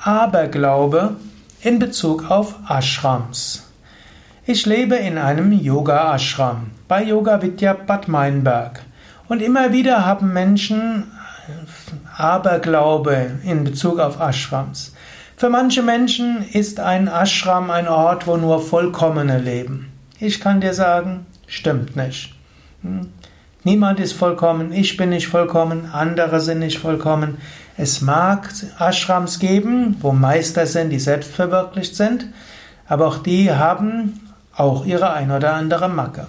Aberglaube in Bezug auf Ashrams. Ich lebe in einem Yoga-Ashram bei Yoga Vidya Bad Meinberg. Und immer wieder haben Menschen Aberglaube in Bezug auf Ashrams. Für manche Menschen ist ein Ashram ein Ort, wo nur Vollkommene leben. Ich kann dir sagen, stimmt nicht. Hm? Niemand ist vollkommen, ich bin nicht vollkommen, andere sind nicht vollkommen. Es mag Ashrams geben, wo Meister sind, die selbst verwirklicht sind, aber auch die haben auch ihre ein oder andere Macke.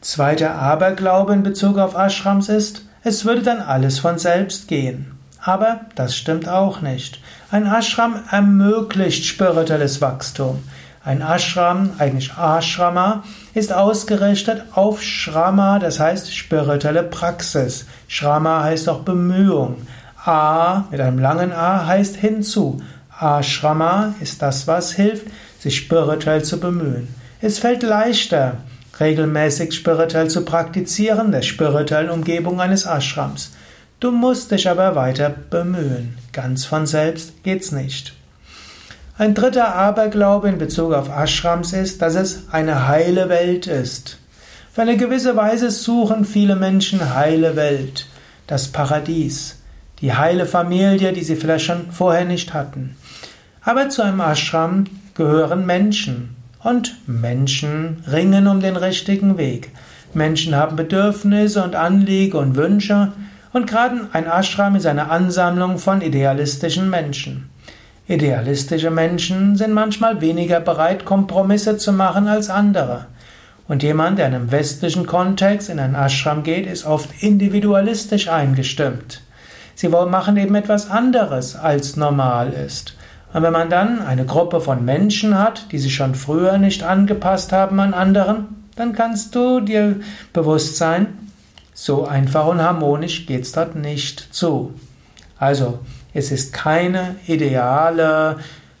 Zweiter Aberglaube in Bezug auf Ashrams ist, es würde dann alles von selbst gehen. Aber das stimmt auch nicht. Ein Ashram ermöglicht spirituelles Wachstum. Ein Ashram, eigentlich Ashrama, ist ausgerichtet auf Shrama, das heißt spirituelle Praxis. Shrama heißt auch Bemühung. A mit einem langen A heißt hinzu. Ashrama ist das, was hilft, sich spirituell zu bemühen. Es fällt leichter, regelmäßig spirituell zu praktizieren, der spirituellen Umgebung eines Ashrams. Du musst dich aber weiter bemühen. Ganz von selbst geht's nicht. Ein dritter Aberglaube in Bezug auf Ashrams ist, dass es eine heile Welt ist. Für eine gewisse Weise suchen viele Menschen heile Welt, das Paradies, die heile Familie, die sie vielleicht schon vorher nicht hatten. Aber zu einem Ashram gehören Menschen und Menschen ringen um den richtigen Weg. Menschen haben Bedürfnisse und Anliegen und Wünsche und gerade ein Ashram ist eine Ansammlung von idealistischen Menschen. Idealistische Menschen sind manchmal weniger bereit, Kompromisse zu machen als andere. Und jemand, der in einem westlichen Kontext in einen Ashram geht, ist oft individualistisch eingestimmt. Sie machen eben etwas anderes, als normal ist. Und wenn man dann eine Gruppe von Menschen hat, die sich schon früher nicht angepasst haben an anderen, dann kannst du dir bewusst sein, so einfach und harmonisch geht's dort nicht zu. Also, es ist keine ideale,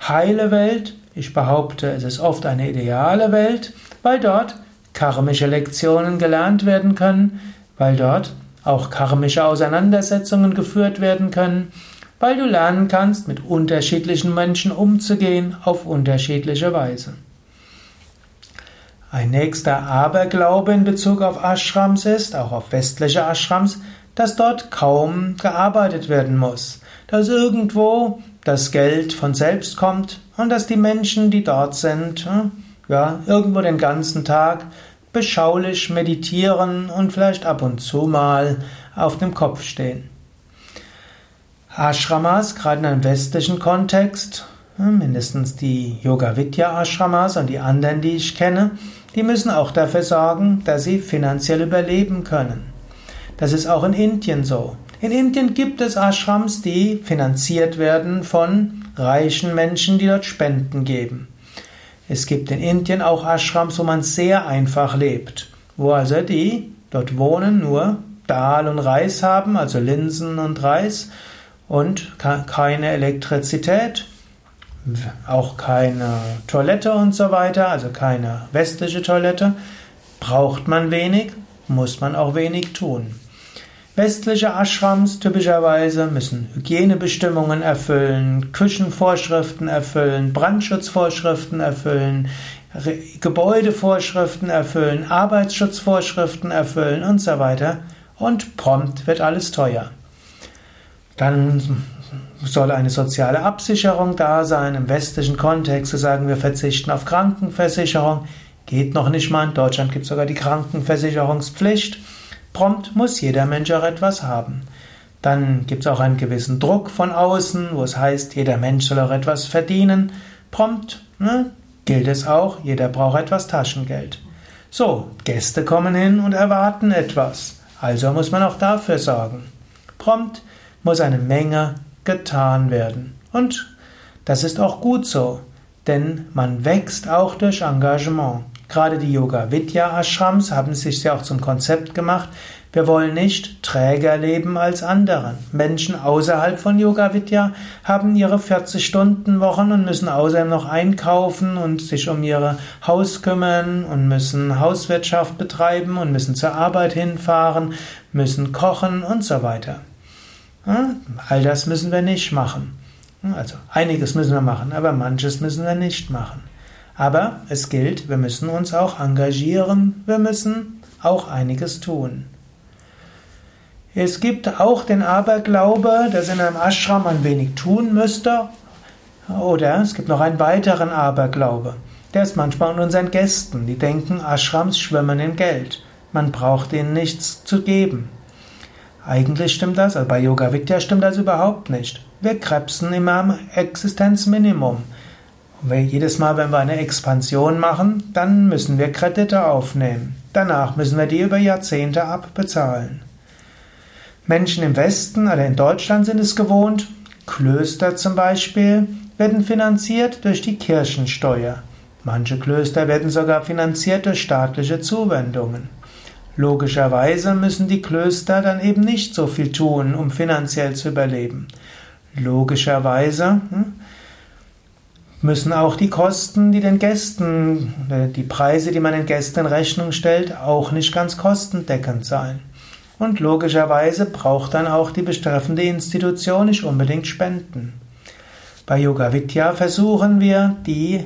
heile Welt. Ich behaupte, es ist oft eine ideale Welt, weil dort karmische Lektionen gelernt werden können, weil dort auch karmische Auseinandersetzungen geführt werden können, weil du lernen kannst, mit unterschiedlichen Menschen umzugehen auf unterschiedliche Weise. Ein nächster Aberglaube in Bezug auf Ashrams ist, auch auf westliche Ashrams, dass dort kaum gearbeitet werden muss dass irgendwo das Geld von selbst kommt und dass die Menschen, die dort sind, hm, ja, irgendwo den ganzen Tag beschaulich meditieren und vielleicht ab und zu mal auf dem Kopf stehen. Ashramas, gerade in einem westlichen Kontext, hm, mindestens die Yoga Vidya Ashramas und die anderen, die ich kenne, die müssen auch dafür sorgen, dass sie finanziell überleben können. Das ist auch in Indien so. In Indien gibt es Ashrams, die finanziert werden von reichen Menschen, die dort Spenden geben. Es gibt in Indien auch Ashrams, wo man sehr einfach lebt, wo also die dort wohnen nur Dahl und Reis haben, also Linsen und Reis und keine Elektrizität, auch keine Toilette und so weiter, also keine westliche Toilette. Braucht man wenig, muss man auch wenig tun. Westliche Ashrams typischerweise müssen Hygienebestimmungen erfüllen, Küchenvorschriften erfüllen, Brandschutzvorschriften erfüllen, Gebäudevorschriften erfüllen, Arbeitsschutzvorschriften erfüllen und so weiter. Und prompt wird alles teuer. Dann soll eine soziale Absicherung da sein. Im westlichen Kontext zu sagen, wir verzichten auf Krankenversicherung, geht noch nicht mal. In Deutschland gibt es sogar die Krankenversicherungspflicht. Prompt muss jeder Mensch auch etwas haben. Dann gibt es auch einen gewissen Druck von außen, wo es heißt, jeder Mensch soll auch etwas verdienen. Prompt ne, gilt es auch, jeder braucht etwas Taschengeld. So, Gäste kommen hin und erwarten etwas. Also muss man auch dafür sorgen. Prompt muss eine Menge getan werden. Und das ist auch gut so, denn man wächst auch durch Engagement. Gerade die Yoga Vidya Ashrams haben sich ja auch zum Konzept gemacht. Wir wollen nicht träger leben als andere. Menschen außerhalb von Yoga Vidya haben ihre 40-Stunden-Wochen und müssen außerdem noch einkaufen und sich um ihre Haus kümmern und müssen Hauswirtschaft betreiben und müssen zur Arbeit hinfahren, müssen kochen und so weiter. All das müssen wir nicht machen. Also einiges müssen wir machen, aber manches müssen wir nicht machen. Aber es gilt, wir müssen uns auch engagieren, wir müssen auch einiges tun. Es gibt auch den Aberglaube, dass in einem Ashram man wenig tun müsste. Oder es gibt noch einen weiteren Aberglaube. Der ist manchmal an unseren Gästen. Die denken, Ashrams schwimmen in Geld. Man braucht ihnen nichts zu geben. Eigentlich stimmt das, also bei Yoga Vidya stimmt das überhaupt nicht. Wir krebsen immer am Existenzminimum. Jedes Mal, wenn wir eine Expansion machen, dann müssen wir Kredite aufnehmen. Danach müssen wir die über Jahrzehnte abbezahlen. Menschen im Westen oder in Deutschland sind es gewohnt, Klöster zum Beispiel werden finanziert durch die Kirchensteuer. Manche Klöster werden sogar finanziert durch staatliche Zuwendungen. Logischerweise müssen die Klöster dann eben nicht so viel tun, um finanziell zu überleben. Logischerweise hm, müssen auch die Kosten, die den Gästen, äh, die Preise, die man den Gästen in Rechnung stellt, auch nicht ganz kostendeckend sein. Und logischerweise braucht dann auch die betreffende Institution nicht unbedingt Spenden. Bei Yoga Vidya versuchen wir, die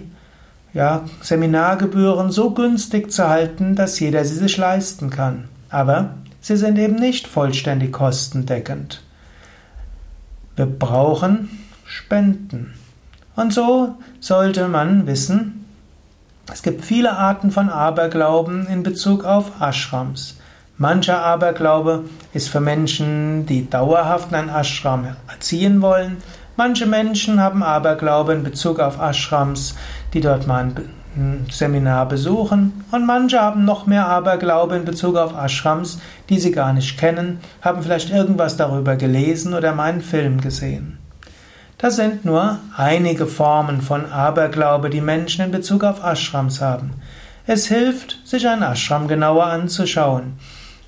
ja, Seminargebühren so günstig zu halten, dass jeder sie sich leisten kann. Aber sie sind eben nicht vollständig kostendeckend. Wir brauchen Spenden. Und so sollte man wissen, es gibt viele Arten von Aberglauben in Bezug auf Ashrams. Mancher Aberglaube ist für Menschen, die dauerhaft einen Ashram erziehen wollen. Manche Menschen haben Aberglaube in Bezug auf Ashrams, die dort mal ein Seminar besuchen. Und manche haben noch mehr Aberglaube in Bezug auf Ashrams, die sie gar nicht kennen, haben vielleicht irgendwas darüber gelesen oder mal einen Film gesehen. Das sind nur einige Formen von Aberglaube, die Menschen in Bezug auf Ashrams haben. Es hilft, sich ein Ashram genauer anzuschauen.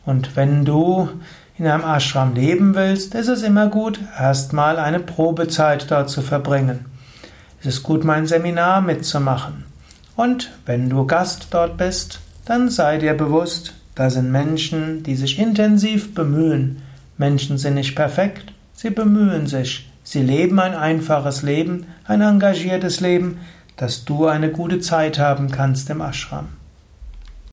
Und wenn du in einem Ashram leben willst, ist es immer gut, erstmal eine Probezeit dort zu verbringen. Es ist gut, mein Seminar mitzumachen. Und wenn du Gast dort bist, dann sei dir bewusst, da sind Menschen, die sich intensiv bemühen. Menschen sind nicht perfekt, sie bemühen sich. Sie leben ein einfaches Leben, ein engagiertes Leben, dass du eine gute Zeit haben kannst im Ashram.